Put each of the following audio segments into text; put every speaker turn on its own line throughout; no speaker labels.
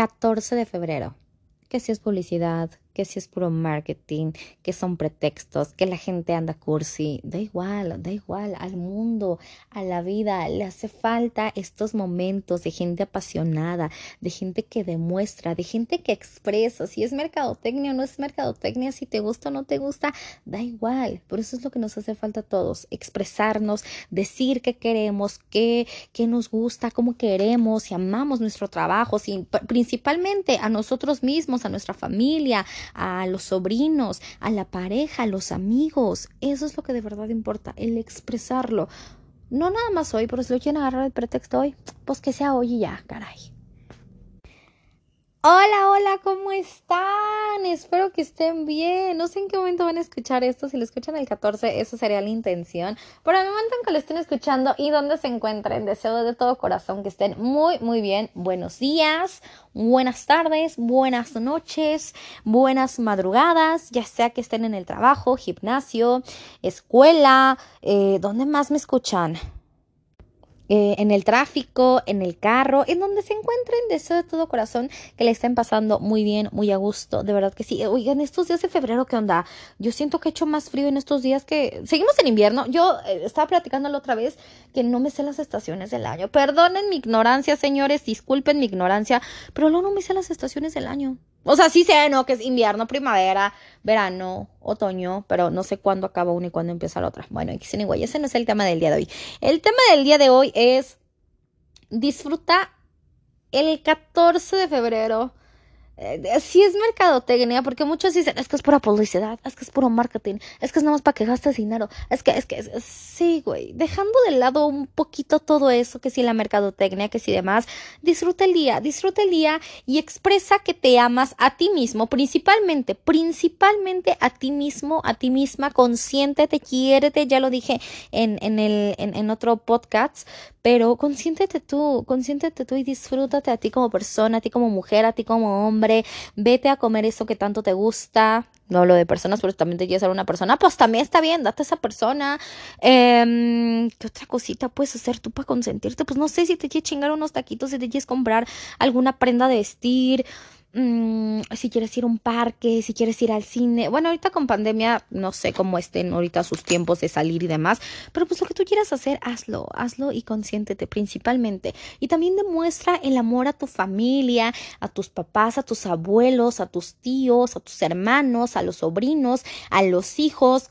14 de febrero. Que si es publicidad, que si es puro marketing, que son pretextos, que la gente anda cursi, da igual, da igual, al mundo, a la vida, le hace falta estos momentos de gente apasionada, de gente que demuestra, de gente que expresa, si es mercadotecnia o no es mercadotecnia, si te gusta o no te gusta, da igual, por eso es lo que nos hace falta a todos, expresarnos, decir qué queremos, qué, qué nos gusta, cómo queremos, si amamos nuestro trabajo, si, principalmente a nosotros mismos, a nuestra familia, a los sobrinos, a la pareja, a los amigos. Eso es lo que de verdad importa, el expresarlo. No nada más hoy, pero si lo quieren agarrar el pretexto hoy, pues que sea hoy y ya, caray. Hola, hola, ¿cómo están? Espero que estén bien. No sé en qué momento van a escuchar esto. Si lo escuchan el 14, eso sería la intención. Pero el momento en que lo estén escuchando y donde se encuentren, deseo de todo corazón que estén muy, muy bien. Buenos días, buenas tardes, buenas noches, buenas madrugadas, ya sea que estén en el trabajo, gimnasio, escuela, eh, ¿dónde más me escuchan? Eh, en el tráfico, en el carro, en donde se encuentren, deseo de todo corazón que le estén pasando muy bien, muy a gusto, de verdad que sí. Oigan, estos días de febrero, ¿qué onda? Yo siento que he hecho más frío en estos días que... Seguimos en invierno. Yo eh, estaba platicando la otra vez que no me sé las estaciones del año. Perdonen mi ignorancia, señores, disculpen mi ignorancia, pero no, no me sé las estaciones del año. O sea, sí sé, ¿no? Que es invierno, primavera, verano, otoño, pero no sé cuándo acaba una y cuándo empieza la otra. Bueno, igual, ese no es el tema del día de hoy. El tema del día de hoy es disfruta el 14 de febrero eh, sí es mercadotecnia, porque muchos dicen, es que es pura publicidad, es que es puro marketing, es que es nada más para que gastes dinero, es que, es que, sí, güey, dejando de lado un poquito todo eso, que si la mercadotecnia, que si demás, disfruta el día, disfruta el día y expresa que te amas a ti mismo, principalmente, principalmente a ti mismo, a ti misma, consiéntete, quiérete, ya lo dije en, en, el, en, en otro podcast, pero consiéntete tú, consiéntete tú y disfrútate a ti como persona, a ti como mujer, a ti como hombre, vete a comer eso que tanto te gusta, no hablo de personas, pero también te quieres ser una persona, pues también está bien, date a esa persona. Eh, ¿Qué otra cosita puedes hacer tú para consentirte? Pues no sé si te quieres chingar unos taquitos, si te quieres comprar alguna prenda de vestir. Mm, si quieres ir a un parque, si quieres ir al cine. Bueno, ahorita con pandemia no sé cómo estén ahorita sus tiempos de salir y demás, pero pues lo que tú quieras hacer, hazlo, hazlo y consiéntete principalmente. Y también demuestra el amor a tu familia, a tus papás, a tus abuelos, a tus tíos, a tus hermanos, a los sobrinos, a los hijos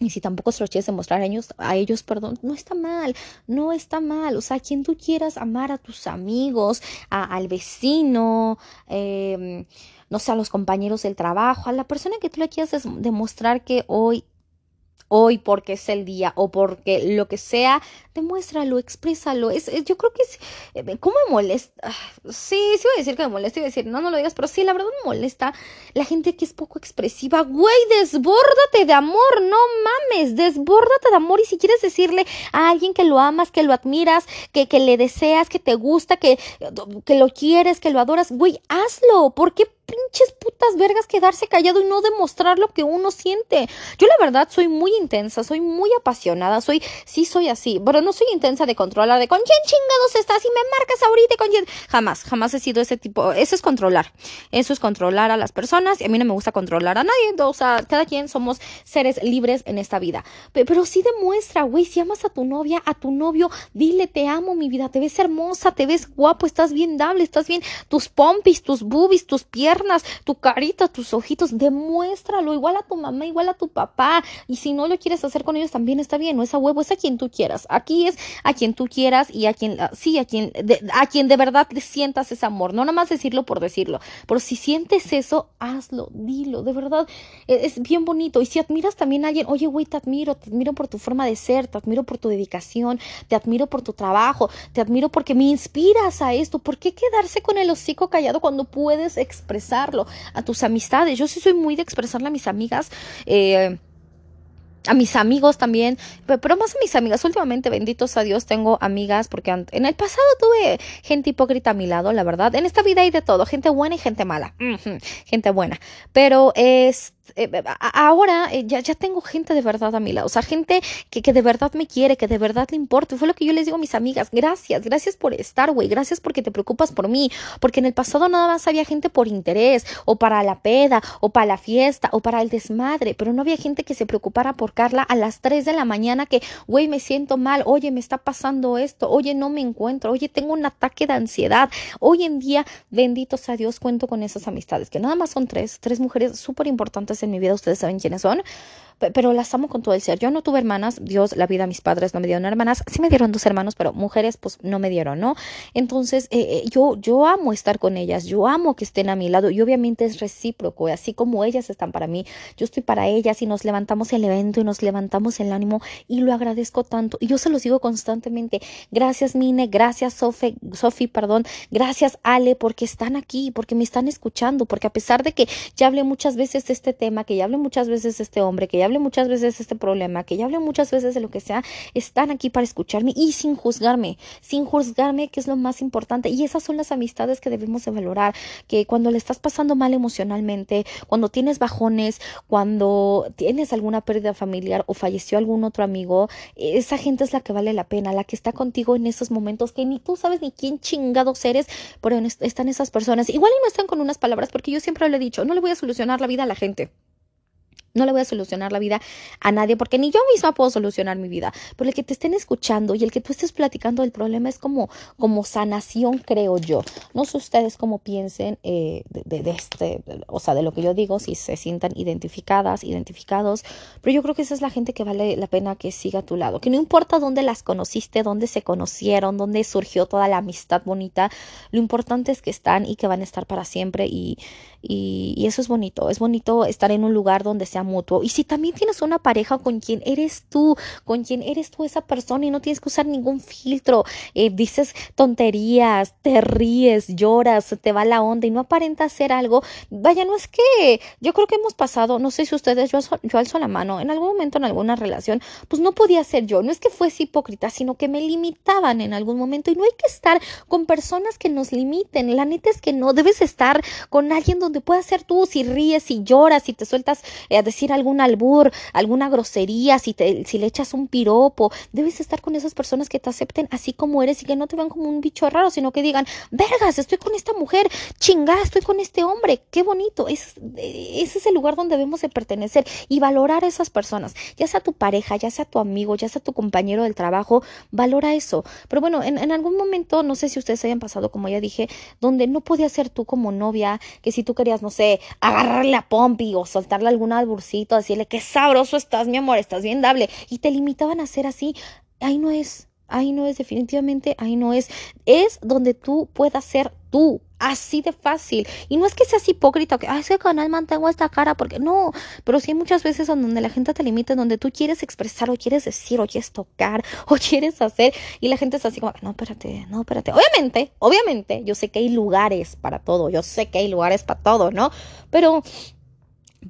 y si tampoco se lo quieres demostrar a ellos, a ellos, perdón, no está mal, no está mal. O sea, quien tú quieras amar a tus amigos, al vecino, eh, no sé, a los compañeros del trabajo, a la persona que tú le quieras demostrar que hoy hoy porque es el día o porque lo que sea, demuéstralo, exprésalo. Es, yo creo que es, eh, ¿cómo me molesta? Ah, sí, sí voy a decir que me molesta, y decir, no, no lo digas, pero sí, la verdad me molesta la gente que es poco expresiva. Güey, desbórdate de amor, no mames, desbórdate de amor y si quieres decirle a alguien que lo amas, que lo admiras, que, que le deseas, que te gusta, que, que lo quieres, que lo adoras, güey, hazlo. ¿Por qué pinches putas vergas quedarse callado y no demostrar lo que uno siente. Yo la verdad soy muy intensa, soy muy apasionada, soy, sí soy así, pero no soy intensa de controlar, de con quién chingados estás y me marcas ahorita con quién. Jamás, jamás he sido ese tipo, eso es controlar, eso es controlar a las personas y a mí no me gusta controlar a nadie, o sea, cada quien somos seres libres en esta vida. Pero sí demuestra, güey, si amas a tu novia, a tu novio, dile te amo mi vida, te ves hermosa, te ves guapo, estás bien dable, estás bien, tus pompis, tus boobies, tus piernas, tu carita, tus ojitos, demuéstralo, igual a tu mamá, igual a tu papá. Y si no lo quieres hacer con ellos, también está bien, no es a huevo, es a quien tú quieras. Aquí es a quien tú quieras y a quien, ah, sí, a quien, de, a quien de verdad le sientas ese amor, no nada más decirlo por decirlo. Pero si sientes eso, hazlo, dilo, de verdad, e, es, bien bonito. Y si admiras también a alguien, oye, güey, te admiro, te admiro por tu forma de ser, te admiro por tu dedicación, te admiro por tu trabajo, te admiro porque me inspiras a esto. ¿Por qué quedarse con el hocico callado cuando puedes expresar? A tus amistades. Yo sí soy muy de expresarle a mis amigas. Eh, a mis amigos también, pero más a mis amigas. Últimamente, benditos a Dios, tengo amigas porque en el pasado tuve gente hipócrita a mi lado, la verdad. En esta vida hay de todo, gente buena y gente mala. Gente buena. Pero este eh, ahora eh, ya, ya tengo gente de verdad a mi lado, o sea, gente que, que de verdad me quiere, que de verdad le importa. Fue lo que yo les digo a mis amigas, gracias, gracias por estar, güey, gracias porque te preocupas por mí, porque en el pasado nada más había gente por interés, o para la peda, o para la fiesta, o para el desmadre, pero no había gente que se preocupara por Carla a las 3 de la mañana que, güey, me siento mal, oye, me está pasando esto, oye, no me encuentro, oye, tengo un ataque de ansiedad. Hoy en día, benditos a Dios, cuento con esas amistades, que nada más son tres, tres mujeres súper importantes en mi vida, ustedes saben quiénes son pero las amo con todo el ser. Yo no tuve hermanas, Dios, la vida, mis padres no me dieron hermanas, sí me dieron dos hermanos, pero mujeres pues no me dieron, ¿no? Entonces eh, eh, yo, yo amo estar con ellas, yo amo que estén a mi lado y obviamente es recíproco, así como ellas están para mí, yo estoy para ellas y nos levantamos el evento y nos levantamos el ánimo y lo agradezco tanto y yo se los digo constantemente, gracias Mine, gracias Sofi, Sofi, perdón, gracias Ale porque están aquí, porque me están escuchando, porque a pesar de que ya hablé muchas veces de este tema, que ya hablé muchas veces de este hombre, que ya hable muchas veces de este problema, que ya hable muchas veces de lo que sea, están aquí para escucharme y sin juzgarme, sin juzgarme, que es lo más importante. Y esas son las amistades que debemos de valorar, que cuando le estás pasando mal emocionalmente, cuando tienes bajones, cuando tienes alguna pérdida familiar o falleció algún otro amigo, esa gente es la que vale la pena, la que está contigo en esos momentos que ni tú sabes ni quién chingados eres, pero están esas personas. Igual no están con unas palabras, porque yo siempre le he dicho, no le voy a solucionar la vida a la gente. No le voy a solucionar la vida a nadie porque ni yo misma puedo solucionar mi vida. Pero el que te estén escuchando y el que tú estés platicando del problema es como, como sanación, creo yo. No sé ustedes cómo piensen eh, de, este, o sea, de lo que yo digo, si se sientan identificadas, identificados. Pero yo creo que esa es la gente que vale la pena que siga a tu lado. Que no importa dónde las conociste, dónde se conocieron, dónde surgió toda la amistad bonita. Lo importante es que están y que van a estar para siempre. Y, y, eso es bonito. Es bonito estar en un lugar donde mutuo. Y si también tienes una pareja con quien eres tú, con quien eres tú esa persona y no tienes que usar ningún filtro, eh, dices tonterías, te ríes, lloras, te va la onda y no aparenta hacer algo, vaya, no es que yo creo que hemos pasado, no sé si ustedes, yo, yo alzo la mano, en algún momento en alguna relación, pues no podía ser yo, no es que fuese hipócrita, sino que me limitaban en algún momento. Y no hay que estar con personas que nos limiten, la neta es que no, debes estar con alguien donde puedas ser tú, si ríes, si lloras, si te sueltas eh, decir algún albur, alguna grosería, si, te, si le echas un piropo, debes estar con esas personas que te acepten así como eres y que no te vean como un bicho raro, sino que digan, vergas, estoy con esta mujer, chingada, estoy con este hombre, qué bonito. ese es el lugar donde debemos de pertenecer y valorar a esas personas, ya sea tu pareja, ya sea tu amigo, ya sea tu compañero del trabajo, valora eso. Pero bueno, en, algún momento, no sé si ustedes hayan pasado, como ya dije, donde no podías ser tú como novia, que si tú querías, no sé, agarrarle a Pompi o soltarle algún albur decirle qué sabroso estás, mi amor, estás bien dable, y te limitaban a ser así, ahí no es, ahí no es, definitivamente ahí no es, es donde tú puedas ser tú, así de fácil. Y no es que seas hipócrita, que, ay, ese canal mantengo esta cara, porque no, pero sí hay muchas veces donde la gente te limita, donde tú quieres expresar, o quieres decir, o quieres tocar, o quieres hacer, y la gente es así como, no, espérate, no, espérate. Obviamente, obviamente, yo sé que hay lugares para todo, yo sé que hay lugares para todo, ¿no? Pero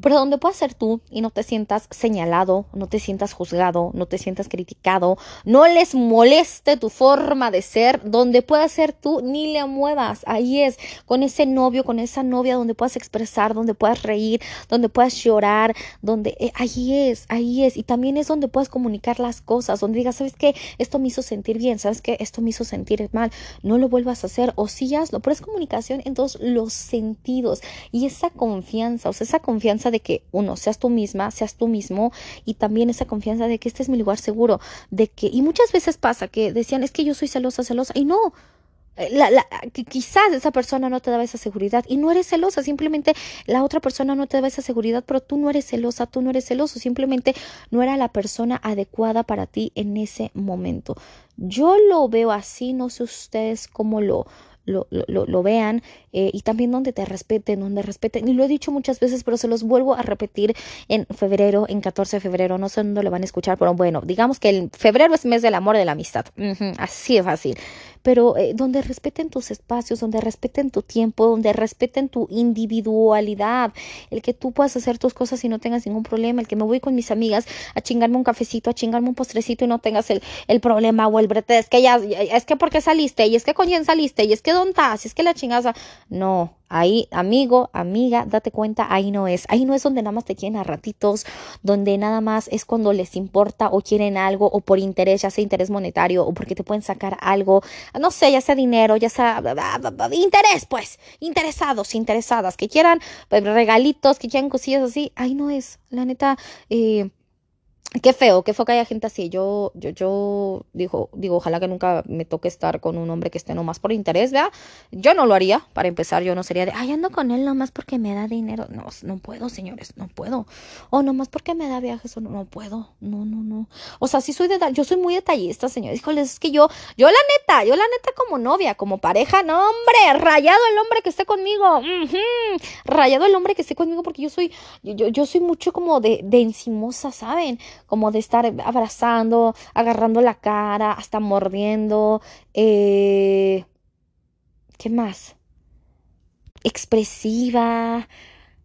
pero donde puedas ser tú y no te sientas señalado, no te sientas juzgado, no te sientas criticado, no les moleste tu forma de ser, donde puedas ser tú, ni le muevas. Ahí es, con ese novio, con esa novia, donde puedas expresar, donde puedas reír, donde puedas llorar, donde eh, ahí es, ahí es. Y también es donde puedas comunicar las cosas, donde digas, ¿sabes qué? Esto me hizo sentir bien, ¿sabes qué? Esto me hizo sentir mal. No lo vuelvas a hacer o sí hazlo. Pero es comunicación en todos los sentidos y esa confianza, o sea, esa confianza de que uno, seas tú misma, seas tú mismo y también esa confianza de que este es mi lugar seguro, de que, y muchas veces pasa que decían, es que yo soy celosa, celosa, y no, eh, la, la, quizás esa persona no te daba esa seguridad y no eres celosa, simplemente la otra persona no te daba esa seguridad, pero tú no eres celosa, tú no eres celoso, simplemente no era la persona adecuada para ti en ese momento. Yo lo veo así, no sé ustedes cómo lo, lo, lo, lo vean eh, y también donde te respeten, donde respeten. Y lo he dicho muchas veces, pero se los vuelvo a repetir en febrero, en 14 de febrero, no sé dónde lo van a escuchar, pero bueno, digamos que el febrero es mes del amor y de la amistad. así de fácil pero eh, donde respeten tus espacios, donde respeten tu tiempo, donde respeten tu individualidad, el que tú puedas hacer tus cosas y no tengas ningún problema, el que me voy con mis amigas a chingarme un cafecito, a chingarme un postrecito y no tengas el, el problema o el brete, es que ya, es que porque saliste, y es que con quién saliste, y es que dónde estás, es que la chingaza, no, Ahí, amigo, amiga, date cuenta, ahí no es. Ahí no es donde nada más te quieren a ratitos, donde nada más es cuando les importa o quieren algo o por interés, ya sea interés monetario o porque te pueden sacar algo, no sé, ya sea dinero, ya sea interés, pues, interesados, interesadas, que quieran pues, regalitos, que quieran cosillas así. Ahí no es. La neta, eh, Qué feo, qué feo que haya gente así. Yo, yo, yo digo, digo, ojalá que nunca me toque estar con un hombre que esté nomás por interés, ¿verdad? Yo no lo haría, para empezar, yo no sería de, ay, ando con él nomás porque me da dinero. No, no puedo, señores, no puedo. O nomás porque me da viajes, o no, no puedo. No, no, no. O sea, sí soy de, yo soy muy detallista, señores. Híjoles, es que yo, yo la neta, yo la neta como novia, como pareja, no, hombre, rayado el hombre que esté conmigo. Rayado el hombre que esté conmigo porque yo soy, yo, yo soy mucho como de, de encimosa, ¿saben? Como de estar abrazando, agarrando la cara, hasta mordiendo. Eh, ¿Qué más? Expresiva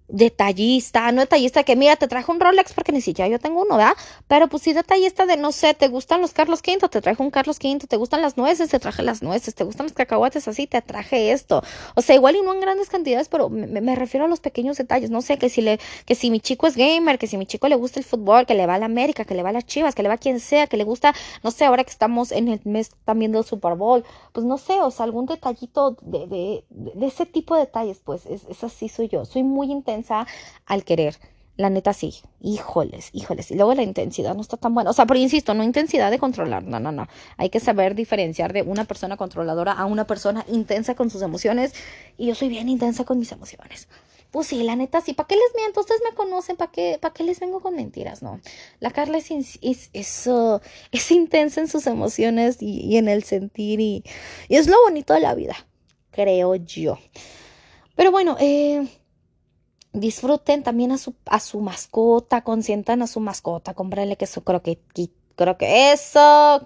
detallista, no detallista que mira, te traje un Rolex porque ni siquiera yo tengo uno, ¿verdad? Pero pues sí detallista de no sé, te gustan los Carlos V, te traje un Carlos V, te gustan las nueces, te traje las nueces, te gustan los cacahuates así, te traje esto. O sea, igual y no en grandes cantidades, pero me, refiero a los pequeños detalles, no sé, que si le que si mi chico es gamer, que si mi chico le gusta el fútbol, que le va a la América, que le va a las Chivas, que le va a quien sea, que le gusta, no sé, ahora que estamos en el mes también del Super Bowl, pues no sé, o sea, algún detallito de, de, de, ese tipo de detalles, pues es, es así soy yo, soy muy intensa al querer. La neta sí, híjoles, híjoles. Y luego la intensidad no está tan buena. O sea, pero insisto, no intensidad de controlar, no, no, no. Hay que saber diferenciar de una persona controladora a una persona intensa con sus emociones. Y yo soy bien intensa con mis emociones. Pues sí, la neta sí. ¿Para qué les miento? Ustedes me conocen. ¿Para qué, para qué les vengo con mentiras? No. La Carla es, es, es, intensa en sus emociones y, en el sentir. Y, y es lo bonito de la vida, creo yo. Pero bueno, eh disfruten también a su, a su mascota, consientan a su mascota, cómprenle que su croquetita creo que eso,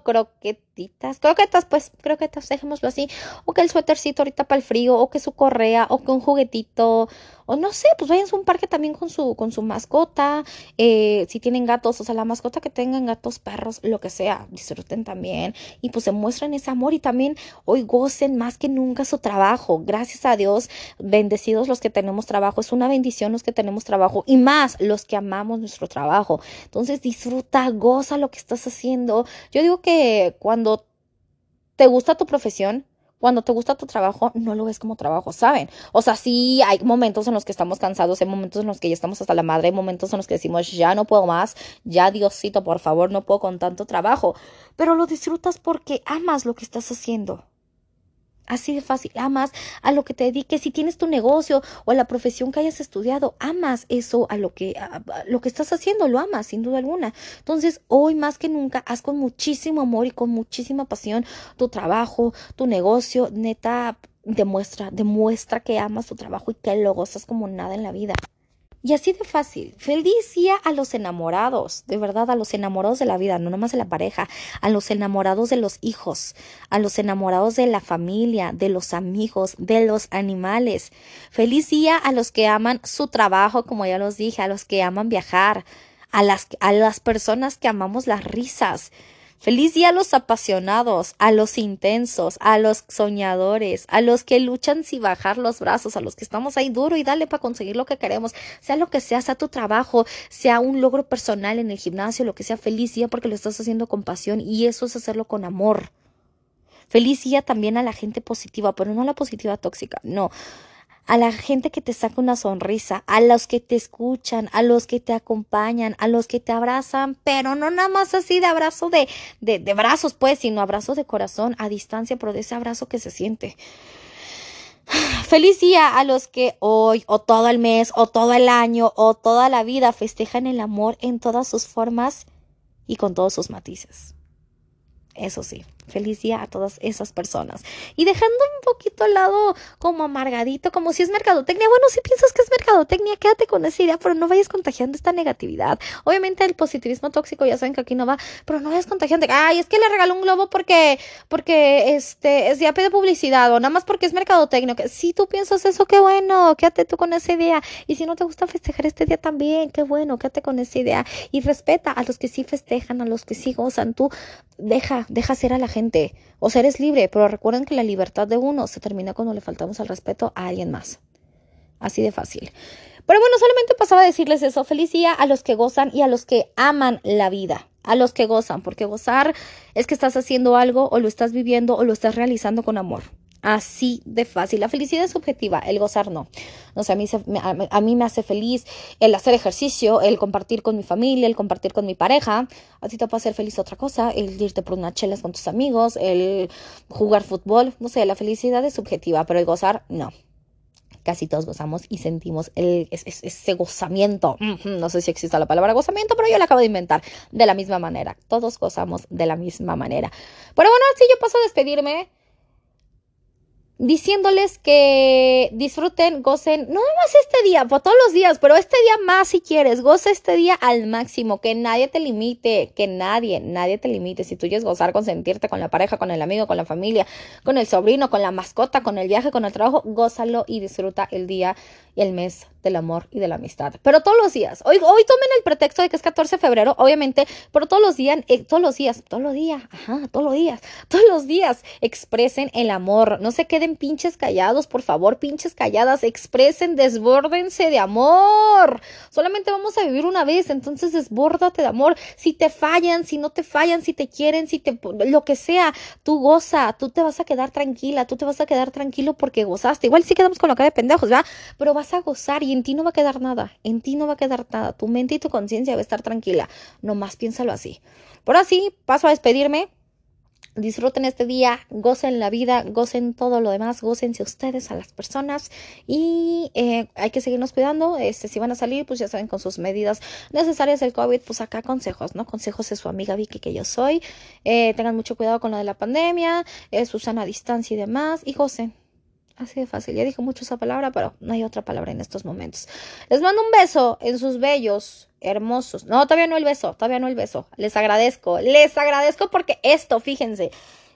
croquetitas, croquetas, pues, croquetas, dejémoslo así, o que el suétercito ahorita para el frío, o que su correa, o que un juguetito, o no sé, pues vayan a un parque también con su, con su mascota, eh, si tienen gatos, o sea, la mascota que tengan gatos, perros, lo que sea, disfruten también, y pues se muestren ese amor, y también hoy gocen más que nunca su trabajo, gracias a Dios, bendecidos los que tenemos trabajo, es una bendición los que tenemos trabajo, y más los que amamos nuestro trabajo, entonces disfruta, goza lo que estás haciendo. Yo digo que cuando te gusta tu profesión, cuando te gusta tu trabajo, no lo ves como trabajo, ¿saben? O sea, sí hay momentos en los que estamos cansados, hay momentos en los que ya estamos hasta la madre, hay momentos en los que decimos, ya no puedo más, ya Diosito, por favor, no puedo con tanto trabajo, pero lo disfrutas porque amas lo que estás haciendo. Así de fácil, amas a lo que te dediques. Si tienes tu negocio o la profesión que hayas estudiado, amas eso a lo que, lo que estás haciendo, lo amas, sin duda alguna. Entonces, hoy más que nunca, haz con muchísimo amor y con muchísima pasión tu trabajo, tu negocio. Neta, demuestra, demuestra que amas tu trabajo y que lo gozas como nada en la vida. Y así de fácil. Feliz día a los enamorados, de verdad, a los enamorados de la vida, no nomás de la pareja, a los enamorados de los hijos, a los enamorados de la familia, de los amigos, de los animales. Feliz día a los que aman su trabajo, como ya los dije, a los que aman viajar, a las, a las personas que amamos las risas, Feliz día a los apasionados, a los intensos, a los soñadores, a los que luchan sin bajar los brazos, a los que estamos ahí duro y dale para conseguir lo que queremos, sea lo que sea, sea tu trabajo, sea un logro personal en el gimnasio, lo que sea, feliz día porque lo estás haciendo con pasión y eso es hacerlo con amor. Feliz día también a la gente positiva, pero no a la positiva tóxica, no a la gente que te saca una sonrisa, a los que te escuchan, a los que te acompañan, a los que te abrazan, pero no nada más así de abrazo de, de, de brazos, pues, sino abrazo de corazón a distancia, pero de ese abrazo que se siente. Feliz día a los que hoy o todo el mes o todo el año o toda la vida festejan el amor en todas sus formas y con todos sus matices. Eso sí, feliz día a todas esas personas. Y dejando un poquito al lado como amargadito, como si es mercadotecnia. Bueno, si piensas que es mercadotecnia, quédate con esa idea, pero no vayas contagiando esta negatividad. Obviamente el positivismo tóxico, ya saben que aquí no va, pero no vayas contagiando. Ay, es que le regaló un globo porque, porque este, es pide publicidad o nada más porque es mercadotecnia. Si tú piensas eso, qué bueno, quédate tú con esa idea. Y si no te gusta festejar este día también, qué bueno, quédate con esa idea. Y respeta a los que sí festejan, a los que sí gozan. Tú deja, deja ser a la gente. O sea, eres libre, pero recuerden que la libertad de uno se termina cuando le faltamos al respeto a alguien más. Así de fácil. Pero bueno, solamente pasaba a decirles eso. Feliz a los que gozan y a los que aman la vida. A los que gozan, porque gozar es que estás haciendo algo o lo estás viviendo o lo estás realizando con amor. Así de fácil. La felicidad es subjetiva, el gozar no. O sea, a mí, a mí me hace feliz el hacer ejercicio, el compartir con mi familia, el compartir con mi pareja. A ti te puede hacer feliz otra cosa, el irte por unas chelas con tus amigos, el jugar fútbol. No sé, la felicidad es subjetiva, pero el gozar no casi todos gozamos y sentimos el, ese, gozamiento. No sé si existe la palabra gozamiento, pero yo la acabo de inventar de la misma manera. Todos gozamos de la misma manera. Pero bueno, así yo paso a despedirme diciéndoles que disfruten, gocen, no más este día, por todos los días, pero este día más si quieres, goza este día al máximo, que nadie te limite, que nadie, nadie te limite. Si tú quieres gozar, consentirte con la pareja, con el amigo, con la familia, con el sobrino, con la mascota, con el viaje, con el trabajo, gózalo y disfruta el día y el mes del amor y de la amistad. Pero todos los días, hoy, hoy tomen el pretexto de que es 14 de febrero, obviamente, pero todos los días, eh, todos los días, todos los días, ajá, todos los días, todos los días expresen el amor, no se queden pinches callados, por favor, pinches calladas, expresen, desbórdense de amor. Solamente vamos a vivir una vez, entonces desbórdate de amor. Si te fallan, si no te fallan, si te quieren, si te lo que sea, tú goza, tú te vas a quedar tranquila, tú te vas a quedar tranquilo porque gozaste. Igual sí quedamos con la cara de pendejos, ¿verdad? Pero vas a gozar y en ti no va a quedar nada, en ti no va a quedar nada. Tu mente y tu conciencia va a estar tranquila. Nomás piénsalo así. Por así, paso a despedirme. Disfruten este día, gocen la vida, gocen todo lo demás, gocense ustedes a las personas y eh, hay que seguirnos cuidando. Este, si van a salir, pues ya saben, con sus medidas necesarias del COVID, pues acá consejos, ¿no? Consejos de su amiga Vicky que yo soy. Eh, tengan mucho cuidado con lo de la pandemia, eh, Susana a distancia y demás y gocen. Así de fácil. Ya dije mucho esa palabra, pero no hay otra palabra en estos momentos. Les mando un beso en sus bellos, hermosos. No, todavía no el beso, todavía no el beso. Les agradezco, les agradezco porque esto, fíjense,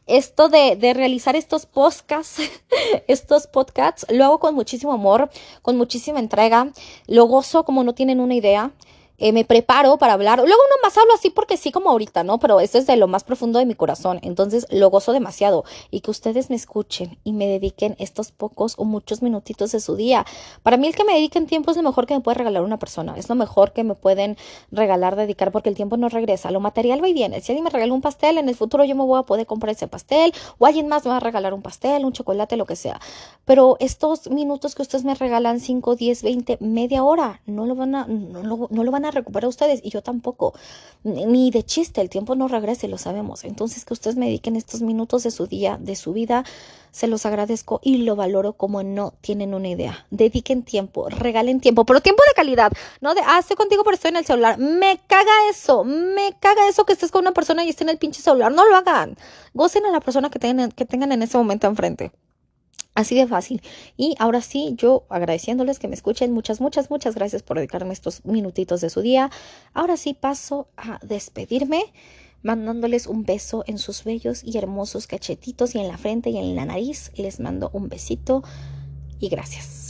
esto de, de realizar estos podcasts, estos podcasts, lo hago con muchísimo amor, con muchísima entrega. Lo gozo como no tienen una idea. Eh, me preparo para hablar. Luego no más hablo así porque sí como ahorita, ¿no? Pero esto es de lo más profundo de mi corazón. Entonces lo gozo demasiado. Y que ustedes me escuchen y me dediquen estos pocos o muchos minutitos de su día. Para mí el que me dediquen tiempo es lo mejor que me puede regalar una persona. Es lo mejor que me pueden regalar, dedicar, porque el tiempo no regresa. Lo material va y viene. Si alguien me regala un pastel, en el futuro yo me voy a poder comprar ese pastel. O alguien más me va a regalar un pastel, un chocolate, lo que sea. Pero estos minutos que ustedes me regalan, 5, 10, 20, media hora, no lo van a, no no lo a recuperar ustedes y yo tampoco. Ni de chiste, el tiempo no regrese, lo sabemos. Entonces que ustedes me dediquen estos minutos de su día, de su vida, se los agradezco y lo valoro como no tienen una idea. Dediquen tiempo, regalen tiempo, pero tiempo de calidad, no de, ah, estoy contigo pero estoy en el celular. Me caga eso, me caga eso que estés con una persona y esté en el pinche celular. No lo hagan. Gocen a la persona que tengan, que tengan en ese momento enfrente. Así de fácil. Y ahora sí, yo agradeciéndoles que me escuchen. Muchas, muchas, muchas gracias por dedicarme estos minutitos de su día. Ahora sí paso a despedirme, mandándoles un beso en sus bellos y hermosos cachetitos y en la frente y en la nariz. Les mando un besito y gracias.